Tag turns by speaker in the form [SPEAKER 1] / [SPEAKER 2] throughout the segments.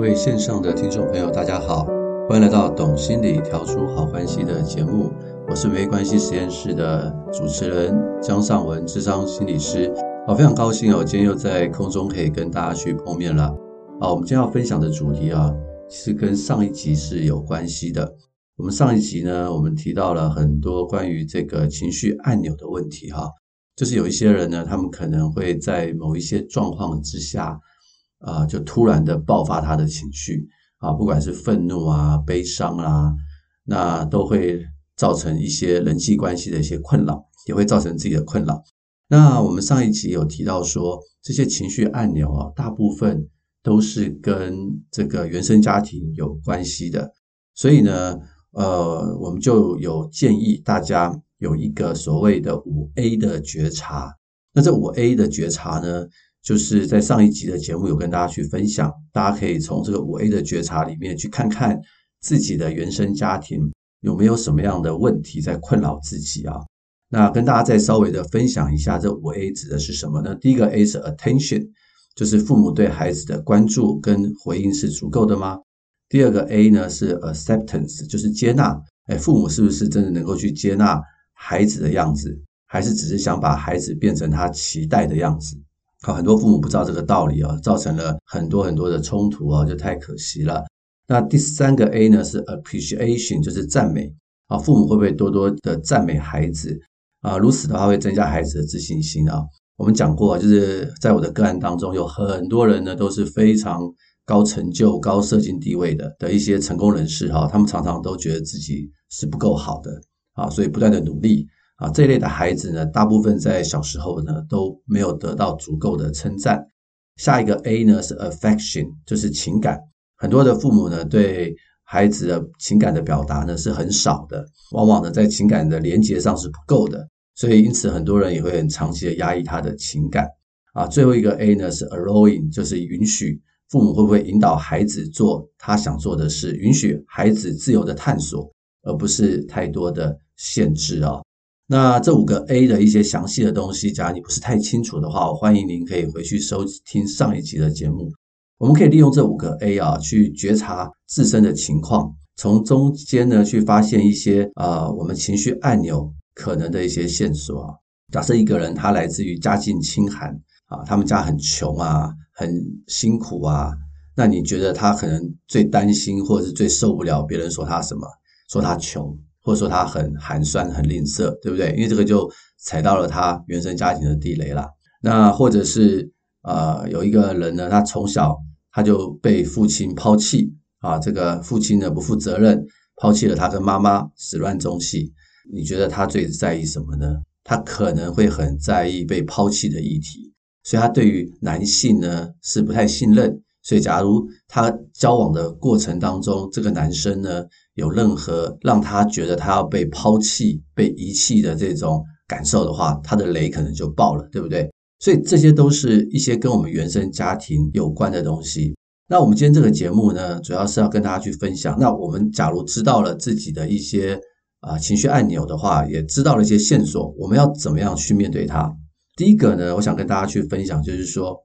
[SPEAKER 1] 各位线上的听众朋友，大家好，欢迎来到《懂心理调出好关系》的节目。我是没关系实验室的主持人江尚文，智商心理师。好，非常高兴哦，今天又在空中可以跟大家去碰面了。好，我们今天要分享的主题啊，是跟上一集是有关系的。我们上一集呢，我们提到了很多关于这个情绪按钮的问题哈，就是有一些人呢，他们可能会在某一些状况之下。啊，就突然的爆发他的情绪啊，不管是愤怒啊、悲伤啊，那都会造成一些人际关系的一些困扰，也会造成自己的困扰。那我们上一集有提到说，这些情绪按钮啊，大部分都是跟这个原生家庭有关系的，所以呢，呃，我们就有建议大家有一个所谓的五 A 的觉察。那这五 A 的觉察呢，就是在上一集的节目有跟大家去分享，大家可以从这个五 A 的觉察里面去看看自己的原生家庭有没有什么样的问题在困扰自己啊。那跟大家再稍微的分享一下，这五 A 指的是什么呢？第一个 A 是 Attention，就是父母对孩子的关注跟回应是足够的吗？第二个 A 呢是 Acceptance，就是接纳，哎，父母是不是真的能够去接纳孩子的样子，还是只是想把孩子变成他期待的样子？好，很多父母不知道这个道理啊，造成了很多很多的冲突啊，就太可惜了。那第三个 A 呢是 appreciation，就是赞美啊，父母会不会多多的赞美孩子啊？如此的话会增加孩子的自信心啊。我们讲过，就是在我的个案当中，有很多人呢都是非常高成就、高社经地位的的一些成功人士哈，他们常常都觉得自己是不够好的啊，所以不断的努力。啊，这类的孩子呢，大部分在小时候呢都没有得到足够的称赞。下一个 A 呢是 affection，就是情感。很多的父母呢对孩子的情感的表达呢是很少的，往往呢在情感的连接上是不够的，所以因此很多人也会很长期的压抑他的情感。啊，最后一个 A 呢是 allowing，就是允许。父母会不会引导孩子做他想做的事，允许孩子自由的探索，而不是太多的限制啊。那这五个 A 的一些详细的东西，假如你不是太清楚的话，我欢迎您可以回去收听上一集的节目。我们可以利用这五个 A 啊，去觉察自身的情况，从中间呢去发现一些啊、我们情绪按钮可能的一些线索。假设一个人他来自于家境清寒啊，他们家很穷啊，很辛苦啊，那你觉得他可能最担心或者是最受不了别人说他什么？说他穷。或者说他很寒酸、很吝啬，对不对？因为这个就踩到了他原生家庭的地雷了。那或者是呃，有一个人呢，他从小他就被父亲抛弃啊，这个父亲呢不负责任，抛弃了他跟妈妈，始乱终弃。你觉得他最在意什么呢？他可能会很在意被抛弃的议题，所以他对于男性呢是不太信任。所以，假如他交往的过程当中，这个男生呢，有任何让他觉得他要被抛弃、被遗弃的这种感受的话，他的雷可能就爆了，对不对？所以，这些都是一些跟我们原生家庭有关的东西。那我们今天这个节目呢，主要是要跟大家去分享。那我们假如知道了自己的一些啊情绪按钮的话，也知道了一些线索，我们要怎么样去面对它？第一个呢，我想跟大家去分享，就是说。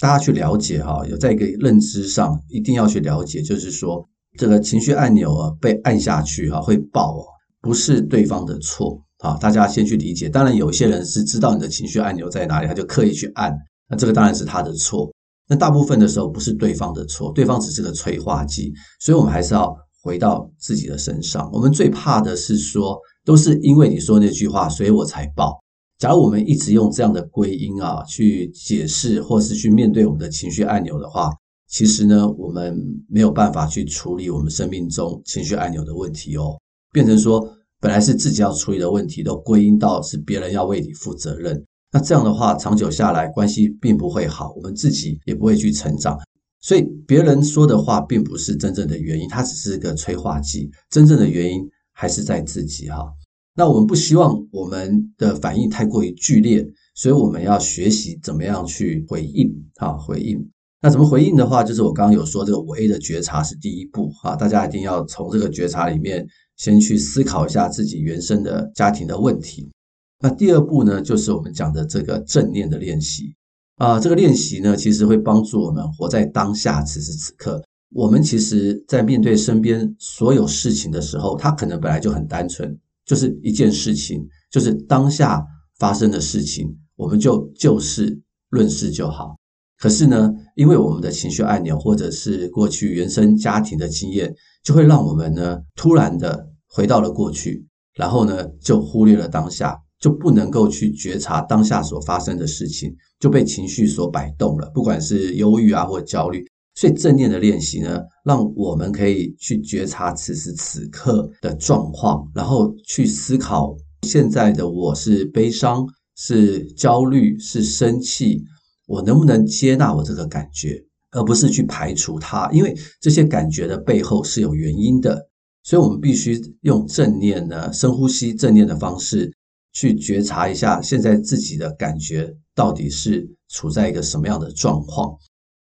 [SPEAKER 1] 大家去了解哈，有在一个认知上一定要去了解，就是说这个情绪按钮啊被按下去哈会爆哦，不是对方的错啊，大家先去理解。当然有些人是知道你的情绪按钮在哪里，他就刻意去按，那这个当然是他的错。那大部分的时候不是对方的错，对方只是个催化剂，所以我们还是要回到自己的身上。我们最怕的是说，都是因为你说那句话，所以我才爆。假如我们一直用这样的归因啊去解释，或是去面对我们的情绪按钮的话，其实呢，我们没有办法去处理我们生命中情绪按钮的问题哦。变成说，本来是自己要处理的问题，都归因到是别人要为你负责任。那这样的话，长久下来，关系并不会好，我们自己也不会去成长。所以，别人说的话并不是真正的原因，它只是个催化剂。真正的原因还是在自己哈。那我们不希望我们的反应太过于剧烈，所以我们要学习怎么样去回应啊，回应。那怎么回应的话，就是我刚刚有说这个五 A 的觉察是第一步啊，大家一定要从这个觉察里面先去思考一下自己原生的家庭的问题。那第二步呢，就是我们讲的这个正念的练习啊，这个练习呢，其实会帮助我们活在当下，此时此刻，我们其实，在面对身边所有事情的时候，它可能本来就很单纯，就是一件事情，就是当下发生的事情，我们就就事论事就好。可是呢，因为我们的情绪按钮，或者是过去原生家庭的经验，就会让我们呢突然的回到了过去，然后呢就忽略了当下，就不能够去觉察当下所发生的事情，就被情绪所摆动了，不管是忧郁啊或焦虑。所以正念的练习呢，让我们可以去觉察此时此刻的状况，然后去思考现在的我是悲伤、是焦虑、是生气，我能不能接纳我这个感觉，而不是去排除它，因为这些感觉的背后是有原因的。所以我们必须用正念呢，深呼吸正念的方式去觉察一下现在自己的感觉到底是处在一个什么样的状况。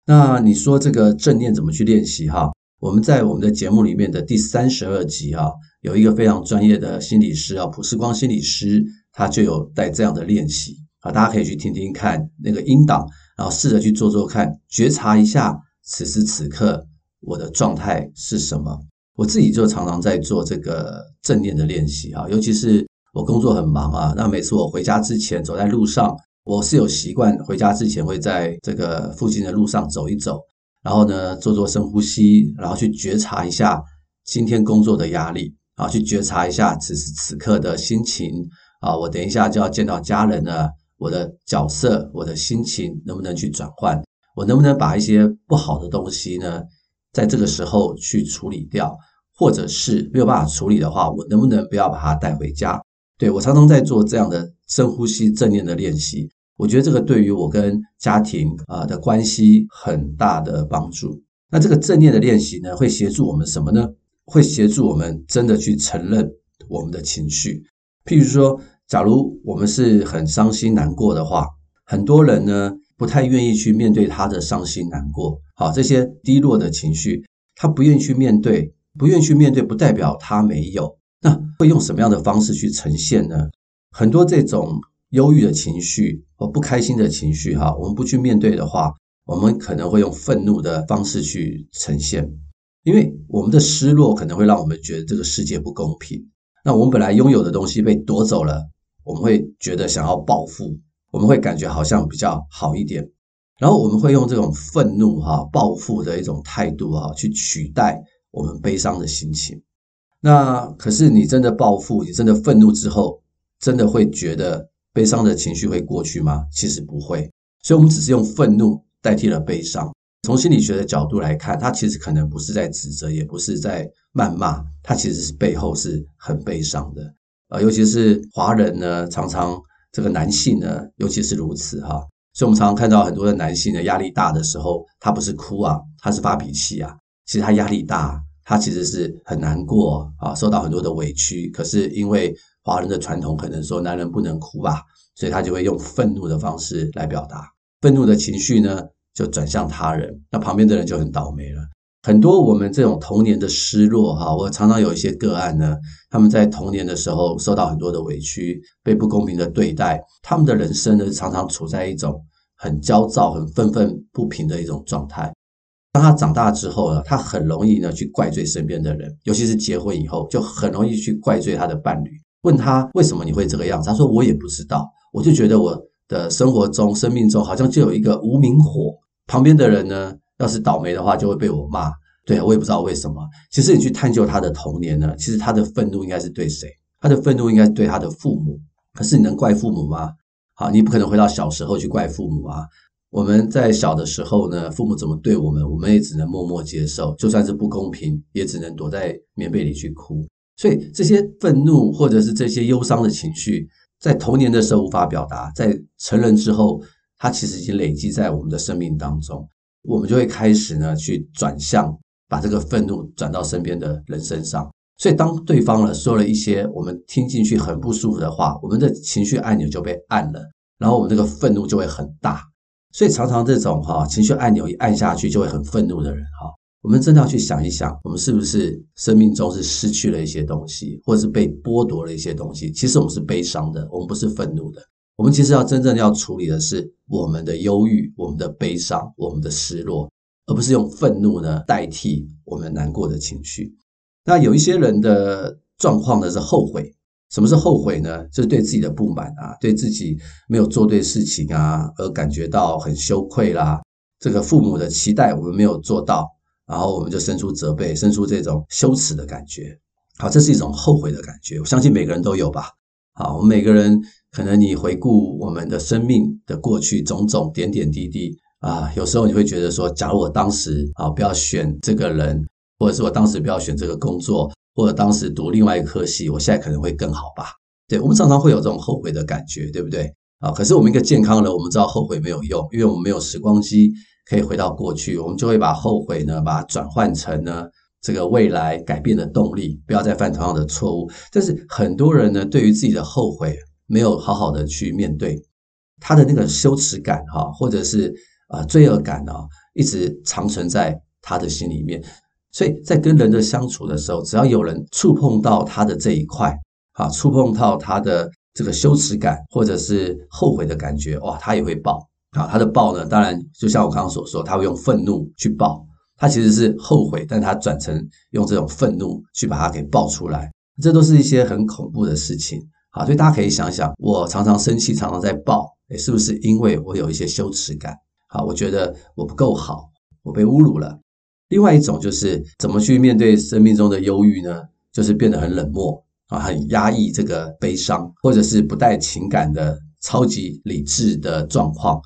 [SPEAKER 1] 那你说这个正念怎么去练习哈？我们在我们的节目里面的第三十二集啊，有一个非常专业的心理师啊，普世光心理师，他就有带这样的练习啊，大家可以去听听看那个音档，然后试着去做做看，觉察一下此时此刻我的状态是什么。我自己就常常在做这个正念的练习啊，尤其是我工作很忙啊，那每次我回家之前走在路上。我是有习惯回家之前会在这个附近的路上走一走，然后呢，做做深呼吸，然后去觉察一下今天工作的压力啊，去觉察一下此时此刻的心情啊，我等一下就要见到家人了，我的角色、我的心情能不能去转换？我能不能把一些不好的东西呢，在这个时候去处理掉？或者是没有办法处理的话，我能不能不要把它带回家？对，我常常在做这样的深呼吸正念的练习。我觉得这个对于我跟家庭啊的关系很大的帮助。那这个正念的练习呢，会协助我们什么呢？会协助我们真的去承认我们的情绪。譬如说，假如我们是很伤心难过的话，很多人呢不太愿意去面对他的伤心难过。好，这些低落的情绪，他不愿意去面对，不愿意去面对，不代表他没有。那会用什么样的方式去呈现呢？很多这种。忧郁的情绪或不开心的情绪，哈，我们不去面对的话，我们可能会用愤怒的方式去呈现，因为我们的失落可能会让我们觉得这个世界不公平。那我们本来拥有的东西被夺走了，我们会觉得想要报复，我们会感觉好像比较好一点，然后我们会用这种愤怒、哈报复的一种态度，哈，去取代我们悲伤的心情。那可是你真的报复，你真的愤怒之后，真的会觉得。悲伤的情绪会过去吗？其实不会，所以我们只是用愤怒代替了悲伤。从心理学的角度来看，它其实可能不是在指责，也不是在谩骂，它其实是背后是很悲伤的。啊，尤其是华人呢，常常这个男性呢，尤其是如此哈。所以我们常常看到很多的男性呢，压力大的时候，他不是哭啊，他是发脾气啊。其实他压力大，他其实是很难过啊，受到很多的委屈。可是因为华人的传统可能说男人不能哭吧，所以他就会用愤怒的方式来表达。愤怒的情绪呢，就转向他人，那旁边的人就很倒霉了。很多我们这种童年的失落哈，我常常有一些个案呢，他们在童年的时候受到很多的委屈，被不公平的对待，他们的人生呢，常常处在一种很焦躁、很愤愤不平的一种状态。当他长大之后呢，他很容易呢去怪罪身边的人，尤其是结婚以后，就很容易去怪罪他的伴侣。问他为什么你会这个样子？他说我也不知道，我就觉得我的生活中、生命中好像就有一个无名火，旁边的人呢，要是倒霉的话，就会被我骂。对，我也不知道为什么。其实你去探究他的童年呢，其实他的愤怒应该是对谁？他的愤怒应该是对他的父母。可是你能怪父母吗？好，你不可能回到小时候去怪父母啊。我们在小的时候呢，父母怎么对我们，我们也只能默默接受，就算是不公平，也只能躲在棉被里去哭。所以这些愤怒或者是这些忧伤的情绪，在童年的时候无法表达，在成人之后，它其实已经累积在我们的生命当中，我们就会开始呢去转向，把这个愤怒转到身边的人身上。所以当对方呢说了一些我们听进去很不舒服的话，我们的情绪按钮就被按了，然后我们这个愤怒就会很大。所以常常这种哈情绪按钮一按下去就会很愤怒的人哈。我们真的要去想一想，我们是不是生命中是失去了一些东西，或者是被剥夺了一些东西？其实我们是悲伤的，我们不是愤怒的。我们其实要真正要处理的是我们的忧郁、我们的悲伤、我们的失落，而不是用愤怒呢代替我们难过的情绪。那有一些人的状况呢是后悔。什么是后悔呢？就是对自己的不满啊，对自己没有做对事情啊，而感觉到很羞愧啦。这个父母的期待我们没有做到，然后我们就生出责备，生出这种羞耻的感觉。好，这是一种后悔的感觉。我相信每个人都有吧。好，我们每个人可能你回顾我们的生命的过去种种点点滴滴啊，有时候你会觉得说，假如我当时啊不要选这个人，或者是我当时不要选这个工作。或者当时读另外一个科系，我现在可能会更好吧？对，我们常常会有这种后悔的感觉，对不对？啊，可是我们一个健康人，我们知道后悔没有用，因为我们没有时光机可以回到过去，我们就会把后悔呢，把它转换成呢这个未来改变的动力，不要再犯同样的错误。但是很多人呢，对于自己的后悔没有好好的去面对，他的那个羞耻感哈，或者是啊罪恶感啊，一直长存在他的心里面。所以在跟人的相处的时候，只要有人触碰到他的这一块，啊，触碰到他的这个羞耻感或者是后悔的感觉，哇，他也会爆啊。他的爆呢，当然就像我刚刚所说，他会用愤怒去爆，他其实是后悔，但他转成用这种愤怒去把它给爆出来，这都是一些很恐怖的事情。好，所以大家可以想想，我常常生气，常常在爆，是不是因为我有一些羞耻感？好，我觉得我不够好，我被侮辱了。另外一种就是怎么去面对生命中的忧郁呢？就是变得很冷漠啊，很压抑这个悲伤，或者是不带情感的超级理智的状况，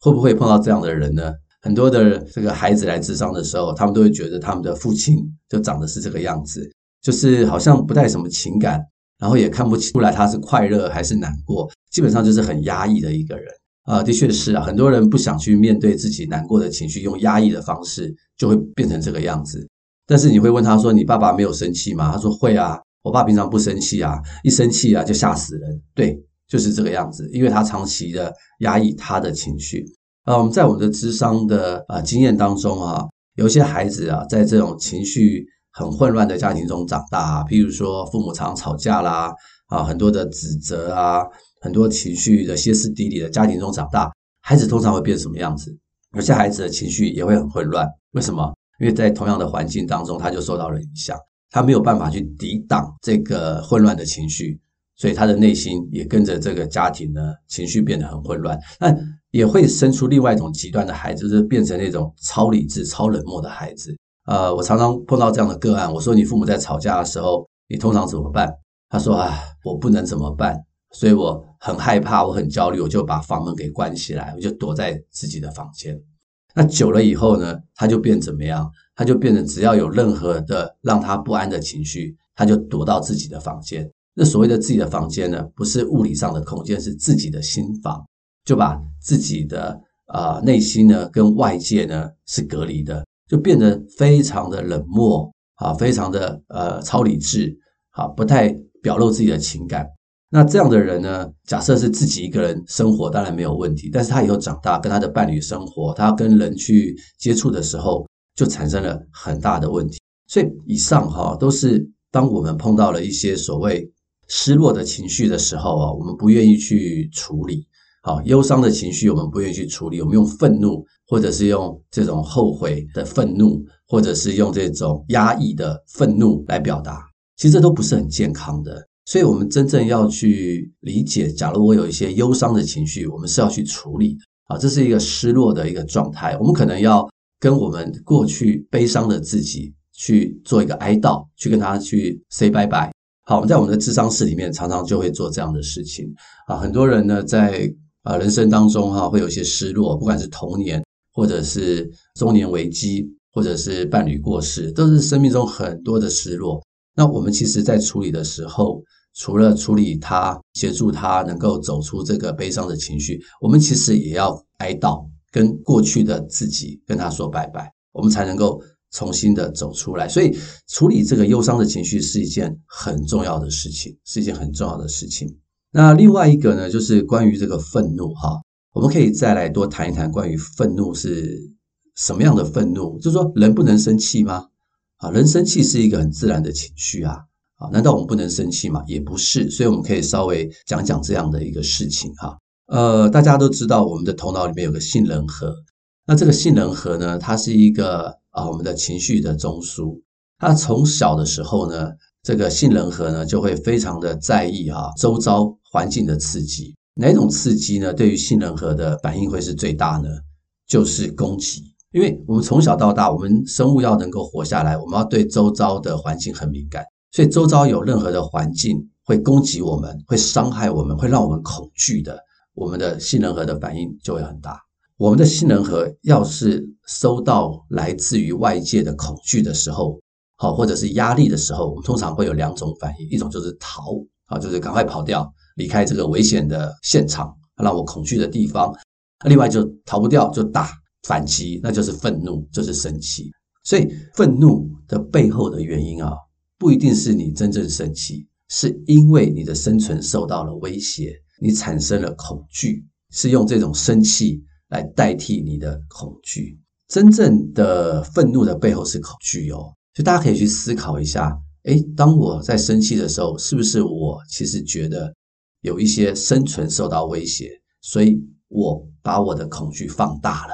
[SPEAKER 1] 会不会碰到这样的人呢？很多的这个孩子来智商的时候，他们都会觉得他们的父亲就长得是这个样子，就是好像不带什么情感，然后也看不出来他是快乐还是难过，基本上就是很压抑的一个人。啊，的确是啊，很多人不想去面对自己难过的情绪，用压抑的方式就会变成这个样子。但是你会问他说：“你爸爸没有生气吗？”他说：“会啊，我爸平常不生气啊，一生气啊就吓死人。”对，就是这个样子，因为他长期的压抑他的情绪。啊，我们在我们的智商的啊经验当中啊，有些孩子啊，在这种情绪很混乱的家庭中长大啊，譬如说父母常吵架啦，啊，很多的指责啊。很多情绪的歇斯底里的家庭中长大，孩子通常会变什么样子？有些孩子的情绪也会很混乱。为什么？因为在同样的环境当中，他就受到了影响，他没有办法去抵挡这个混乱的情绪，所以他的内心也跟着这个家庭呢，情绪变得很混乱。那也会生出另外一种极端的孩子，就是变成那种超理智、超冷漠的孩子。呃，我常常碰到这样的个案，我说你父母在吵架的时候，你通常怎么办？他说啊，我不能怎么办。所以我很害怕，我很焦虑，我就把房门给关起来，我就躲在自己的房间。那久了以后呢，他就变怎么样？他就变成只要有任何的让他不安的情绪，他就躲到自己的房间。那所谓的自己的房间呢，不是物理上的空间，是自己的心房，就把自己的啊、内心呢跟外界呢是隔离的，就变得非常的冷漠啊，非常的呃超理智啊，不太表露自己的情感。那这样的人呢，假设是自己一个人生活，当然没有问题。但是他以后长大，跟他的伴侣生活，他跟人去接触的时候，就产生了很大的问题。所以以上哈，都是当我们碰到了一些所谓失落的情绪的时候啊，我们不愿意去处理。好，忧伤的情绪我们不愿意去处理，我们用愤怒，或者是用这种后悔的愤怒，或者是用这种压抑的愤怒来表达，其实这都不是很健康的。所以，我们真正要去理解，假如我有一些忧伤的情绪，我们是要去处理的啊，这是一个失落的一个状态。我们可能要跟我们过去悲伤的自己去做一个哀悼，去跟他去 say 拜拜。好，我们在我们的智商室里面常常就会做这样的事情啊。很多人呢，在啊人生当中哈，会有一些失落，不管是童年，或者是中年危机，或者是伴侣过世，都是生命中很多的失落。那我们其实，在处理的时候，除了处理他，协助他能够走出这个悲伤的情绪，我们其实也要哀悼，跟过去的自己跟他说拜拜，我们才能够重新的走出来。所以，处理这个忧伤的情绪是一件很重要的事情，是一件很重要的事情。那另外一个呢，就是关于这个愤怒哈，我们可以再来多谈一谈关于愤怒是什么样的愤怒，就是说人不能生气吗？啊，人生气是一个很自然的情绪啊，啊，难道我们不能生气吗？也不是，所以我们可以稍微讲讲这样的一个事情哈。呃，大家都知道我们的头脑里面有个杏仁核，那这个杏仁核呢，它是一个啊我们的情绪的中枢。它从小的时候呢，这个杏仁核呢就会非常的在意啊周遭环境的刺激。哪种刺激呢？对于杏仁核的反应会是最大呢？就是攻击。因为我们从小到大，我们生物要能够活下来，我们要对周遭的环境很敏感，所以周遭有任何的环境会攻击我们、会伤害我们、会让我们恐惧的，我们的杏仁核的反应就会很大。我们的杏仁核要是收到来自于外界的恐惧的时候，好，或者是压力的时候，我们通常会有两种反应，一种就是逃，啊，就是赶快跑掉。离开这个危险的现场，让我恐惧的地方。另外就逃不掉，就打反击，那就是愤怒，就是生气。所以愤怒的背后的原因啊，不一定是你真正生气，是因为你的生存受到了威胁，你产生了恐惧，是用这种生气来代替你的恐惧。真正的愤怒的背后是恐惧哦，所以大家可以去思考一下：诶，当我在生气的时候，是不是我其实觉得？有一些生存受到威胁，所以我把我的恐惧放大了，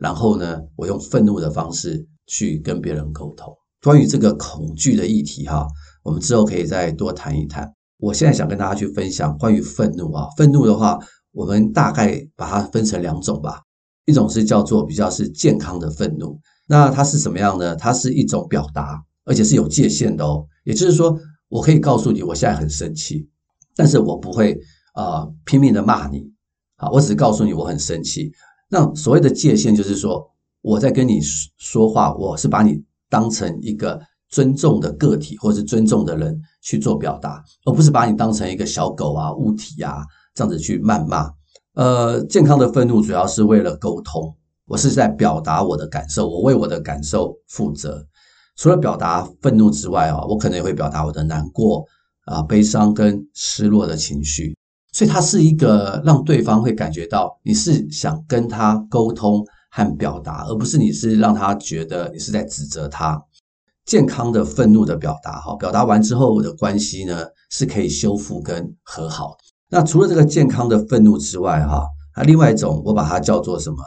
[SPEAKER 1] 然后呢，我用愤怒的方式去跟别人沟通。关于这个恐惧的议题，哈，我们之后可以再多谈一谈。我现在想跟大家去分享关于愤怒啊，愤怒的话，我们大概把它分成两种吧。一种是叫做比较是健康的愤怒，那它是什么样呢？它是一种表达，而且是有界限的哦。也就是说，我可以告诉你，我现在很生气。但是我不会啊、拼命的骂你，啊，我只是告诉你我很生气。那所谓的界限就是说，我在跟你说话，我是把你当成一个尊重的个体或是尊重的人去做表达，而不是把你当成一个小狗啊、物体啊这样子去谩骂。呃，健康的愤怒主要是为了沟通，我是在表达我的感受，我为我的感受负责。除了表达愤怒之外啊，我可能也会表达我的难过。啊，悲伤跟失落的情绪，所以它是一个让对方会感觉到你是想跟他沟通和表达，而不是你是让他觉得你是在指责他。健康的愤怒的表达，哈，表达完之后的关系呢是可以修复跟和好。那除了这个健康的愤怒之外，哈，那另外一种我把它叫做什么？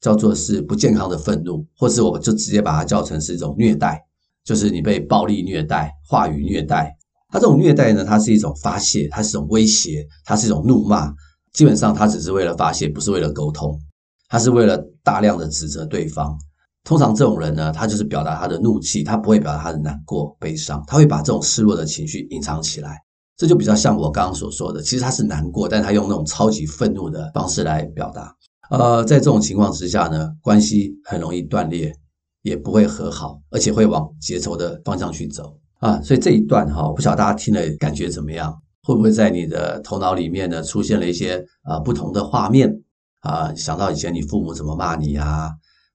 [SPEAKER 1] 叫做是不健康的愤怒，或是我就直接把它叫成是一种虐待，就是你被暴力虐待、话语虐待。他这种虐待呢，它是一种发泄，它是一种威胁，它是一种怒骂。基本上，他只是为了发泄，不是为了沟通，他是为了大量的指责对方。通常这种人呢，他就是表达他的怒气，他不会表达他的难过、悲伤，他会把这种失落的情绪隐藏起来。这就比较像我刚刚所说的，其实他是难过，但他用那种超级愤怒的方式来表达。呃，在这种情况之下呢，关系很容易断裂，也不会和好，而且会往结仇的方向去走。啊，所以这一段哈，我不晓得大家听了感觉怎么样？会不会在你的头脑里面呢出现了一些啊不同的画面啊？想到以前你父母怎么骂你啊，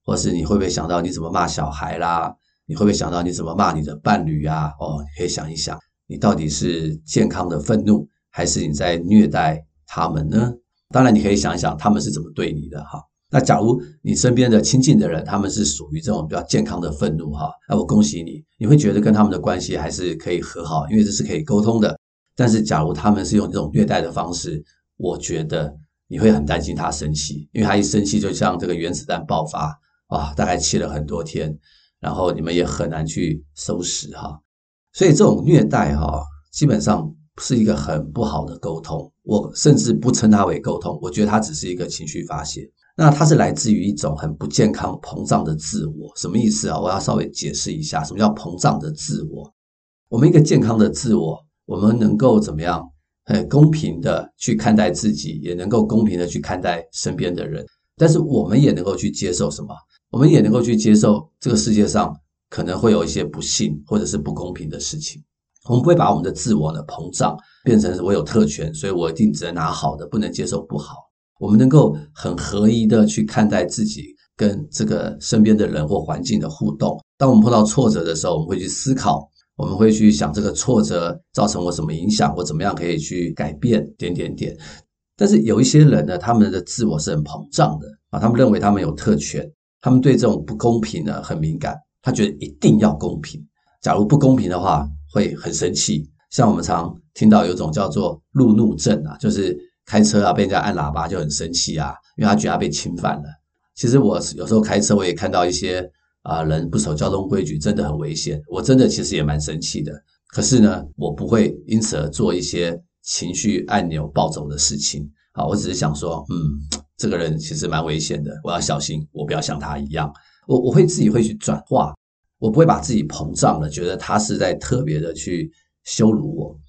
[SPEAKER 1] 或是你会不会想到你怎么骂小孩啦？你会不会想到你怎么骂你的伴侣啊？哦，你可以想一想，你到底是健康的愤怒，还是你在虐待他们呢？当然，你可以想一想他们是怎么对你的哈。那假如你身边的亲近的人，他们是属于这种比较健康的愤怒哈，那我恭喜你，你会觉得跟他们的关系还是可以和好，因为这是可以沟通的。但是假如他们是用这种虐待的方式，我觉得你会很担心他生气，因为他一生气就像这个原子弹爆发，哇，大概气了很多天，然后你们也很难去收拾哈。所以这种虐待哈，基本上是一个很不好的沟通，我甚至不称它为沟通，我觉得它只是一个情绪发泄。那它是来自于一种很不健康、膨胀的自我，什么意思啊？我要稍微解释一下，什么叫膨胀的自我？我们一个健康的自我，我们能够怎么样？很公平的去看待自己，也能够公平的去看待身边的人。但是我们也能够去接受什么？我们也能够去接受这个世界上可能会有一些不幸或者是不公平的事情。我们不会把我们的自我呢膨胀，变成我有特权，所以我一定只能拿好的，不能接受不好。我们能够很合一的去看待自己跟这个身边的人或环境的互动。当我们碰到挫折的时候，我们会去思考，我们会去想这个挫折造成我什么影响，我怎么样可以去改变，点点点。但是有一些人呢，他们的自我是很膨胀的啊，他们认为他们有特权，他们对这种不公平呢很敏感，他觉得一定要公平，假如不公平的话会很生气。像我们常听到有一种叫做路怒症啊，就是。开车啊，被人家按喇叭就很生气啊，因为他觉得他被侵犯了。其实我有时候开车，我也看到一些啊人不守交通规矩，真的很危险。我真的其实也蛮生气的。可是呢，我不会因此而做一些情绪按钮暴走的事情。啊，我只是想说，嗯，这个人其实蛮危险的，我要小心，我不要像他一样。我我会自己会去转化，我不会把自己膨胀了，觉得他是在特别的去羞辱我。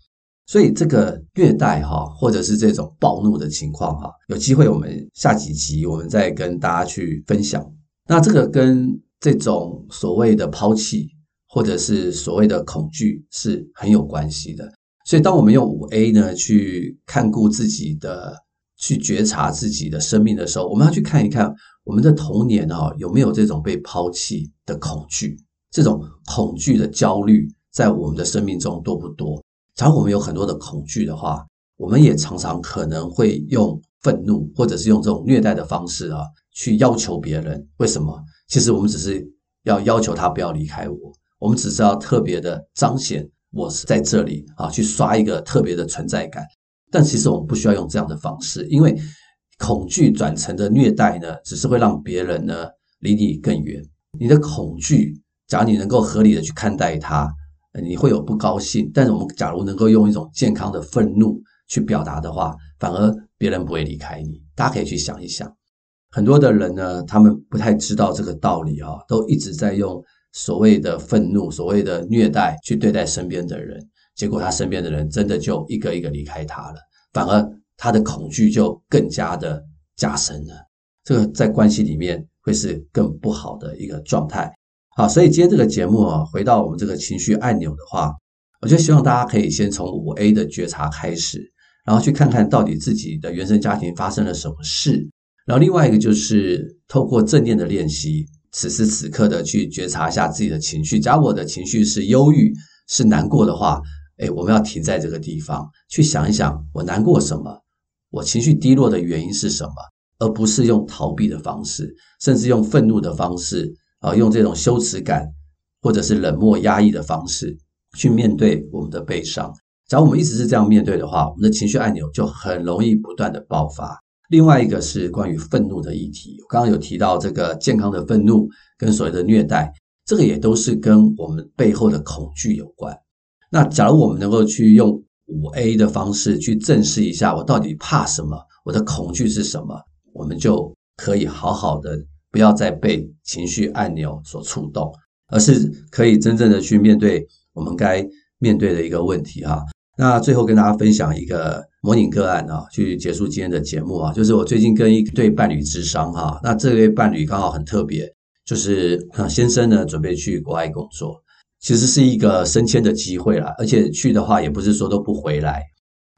[SPEAKER 1] 所以这个虐待哈，或者是这种暴怒的情况哈，有机会我们下几集我们再跟大家去分享。那这个跟这种所谓的抛弃，或者是所谓的恐惧是很有关系的。所以当我们用五 A 呢去看顾自己的，去觉察自己的生命的时候，我们要去看一看我们的童年哈有没有这种被抛弃的恐惧，这种恐惧的焦虑在我们的生命中多不多？假如我们有很多的恐惧的话，我们也常常可能会用愤怒，或者是用这种虐待的方式啊，去要求别人。为什么？其实我们只是要要求他不要离开我，我们只是要特别的彰显我是在这里啊，去刷一个特别的存在感。但其实我们不需要用这样的方式，因为恐惧转成的虐待呢，只是会让别人呢离你更远。你的恐惧，假如你能够合理的去看待它。你会有不高兴，但是我们假如能够用一种健康的愤怒去表达的话，反而别人不会离开你。大家可以去想一想，很多的人呢，他们不太知道这个道理啊，都一直在用所谓的愤怒、所谓的虐待去对待身边的人，结果他身边的人真的就一个一个离开他了，反而他的恐惧就更加的加深了。这个在关系里面会是更不好的一个状态。好，所以今天这个节目啊，回到我们这个情绪按钮的话，我就希望大家可以先从五 A 的觉察开始，然后去看看到底自己的原生家庭发生了什么事。然后另外一个就是透过正念的练习，此时此刻的去觉察一下自己的情绪。假如我的情绪是忧郁、是难过的话，诶，我们要停在这个地方，去想一想我难过什么，我情绪低落的原因是什么，而不是用逃避的方式，甚至用愤怒的方式。啊，用这种羞耻感或者是冷漠压抑的方式去面对我们的悲伤。假如我们一直是这样面对的话，我们的情绪按钮就很容易不断的爆发。另外一个是关于愤怒的议题，我刚刚有提到这个健康的愤怒跟所谓的虐待，这个也都是跟我们背后的恐惧有关。那假如我们能够去用五 A 的方式去正视一下，我到底怕什么，我的恐惧是什么，我们就可以好好的。不要再被情绪按钮所触动，而是可以真正的去面对我们该面对的一个问题哈。那最后跟大家分享一个模拟个案啊，去结束今天的节目啊，就是我最近跟一对伴侣咨商哈，那这对伴侣刚好很特别，就是先生呢准备去国外工作，其实是一个升迁的机会啦，而且去的话也不是说都不回来，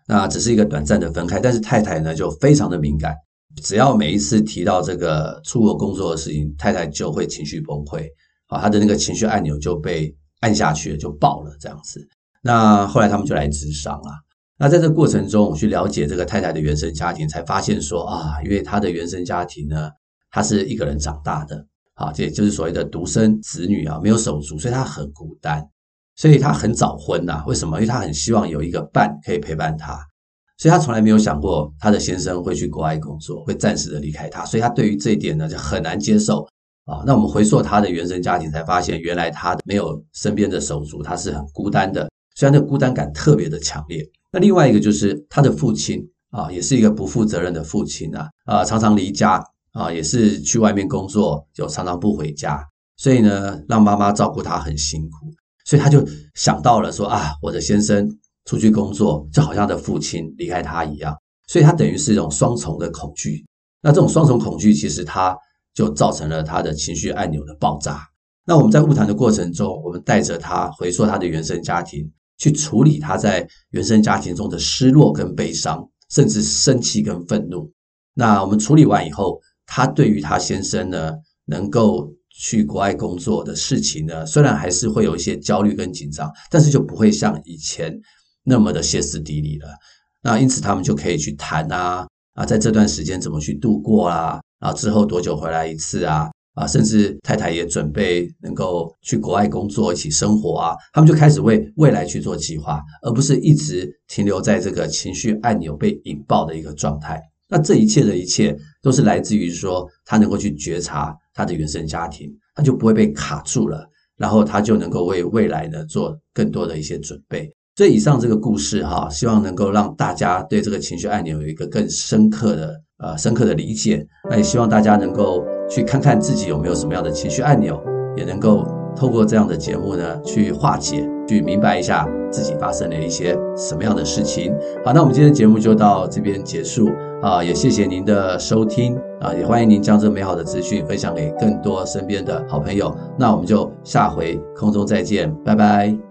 [SPEAKER 1] 那只是一个短暂的分开，但是太太呢就非常的敏感。只要每一次提到这个出国工作的事情，太太就会情绪崩溃，啊，她的那个情绪按钮就被按下去了，就爆了这样子。那后来他们就来咨商啊。那在这过程中，我去了解这个太太的原生家庭，才发现说啊，因为她的原生家庭呢，她是一个人长大的，啊，这也就是所谓的独生子女啊，没有手足，所以她很孤单，所以她很早婚呐。为什么？因为她很希望有一个伴可以陪伴她。所以他从来没有想过他的先生会去国外工作，会暂时的离开他，所以他对于这一点呢就很难接受啊。那我们回溯他的原生家庭，才发现原来他没有身边的手足，他是很孤单的，虽然那孤单感特别的强烈。那另外一个就是他的父亲啊，也是一个不负责任的父亲啊，啊，常常离家啊，也是去外面工作，就常常不回家，所以呢，让妈妈照顾他很辛苦，所以他就想到了说啊，我的先生。出去工作，就好像他的父亲离开他一样，所以他等于是一种双重的恐惧。那这种双重恐惧，其实他就造成了他的情绪按钮的爆炸。那我们在晤谈的过程中，我们带着他回溯他的原生家庭，去处理他在原生家庭中的失落跟悲伤，甚至生气跟愤怒。那我们处理完以后，他对于他先生呢，能够去国外工作的事情呢，虽然还是会有一些焦虑跟紧张，但是就不会像以前。那么的歇斯底里了，那因此他们就可以去谈啊啊，在这段时间怎么去度过啊，然后之后多久回来一次啊啊，甚至太太也准备能够去国外工作，一起生活啊，他们就开始为未来去做计划，而不是一直停留在这个情绪按钮被引爆的一个状态。那这一切的一切都是来自于说他能够去觉察他的原生家庭，他就不会被卡住了，然后他就能够为未来呢做更多的一些准备。所以以上这个故事哈，希望能够让大家对这个情绪按钮有一个更深刻的呃深刻的理解。那也希望大家能够去看看自己有没有什么样的情绪按钮，也能够透过这样的节目呢去化解，去明白一下自己发生了一些什么样的事情。好，那我们今天节目就到这边结束啊，也谢谢您的收听啊，也欢迎您将这美好的资讯分享给更多身边的好朋友。那我们就下回空中再见，拜拜。